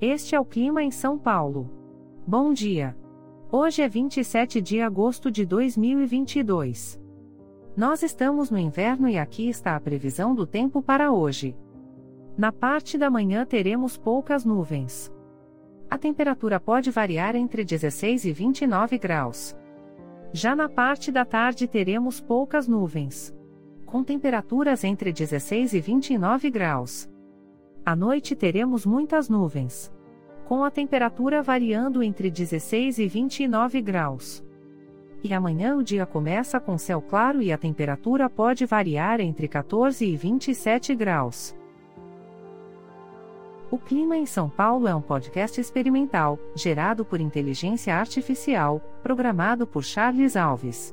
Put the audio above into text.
Este é o clima em São Paulo. Bom dia. Hoje é 27 de agosto de 2022. Nós estamos no inverno e aqui está a previsão do tempo para hoje. Na parte da manhã teremos poucas nuvens. A temperatura pode variar entre 16 e 29 graus. Já na parte da tarde teremos poucas nuvens. Com temperaturas entre 16 e 29 graus. À noite teremos muitas nuvens. Com a temperatura variando entre 16 e 29 graus. E amanhã o dia começa com céu claro e a temperatura pode variar entre 14 e 27 graus. O Clima em São Paulo é um podcast experimental, gerado por inteligência artificial, programado por Charles Alves.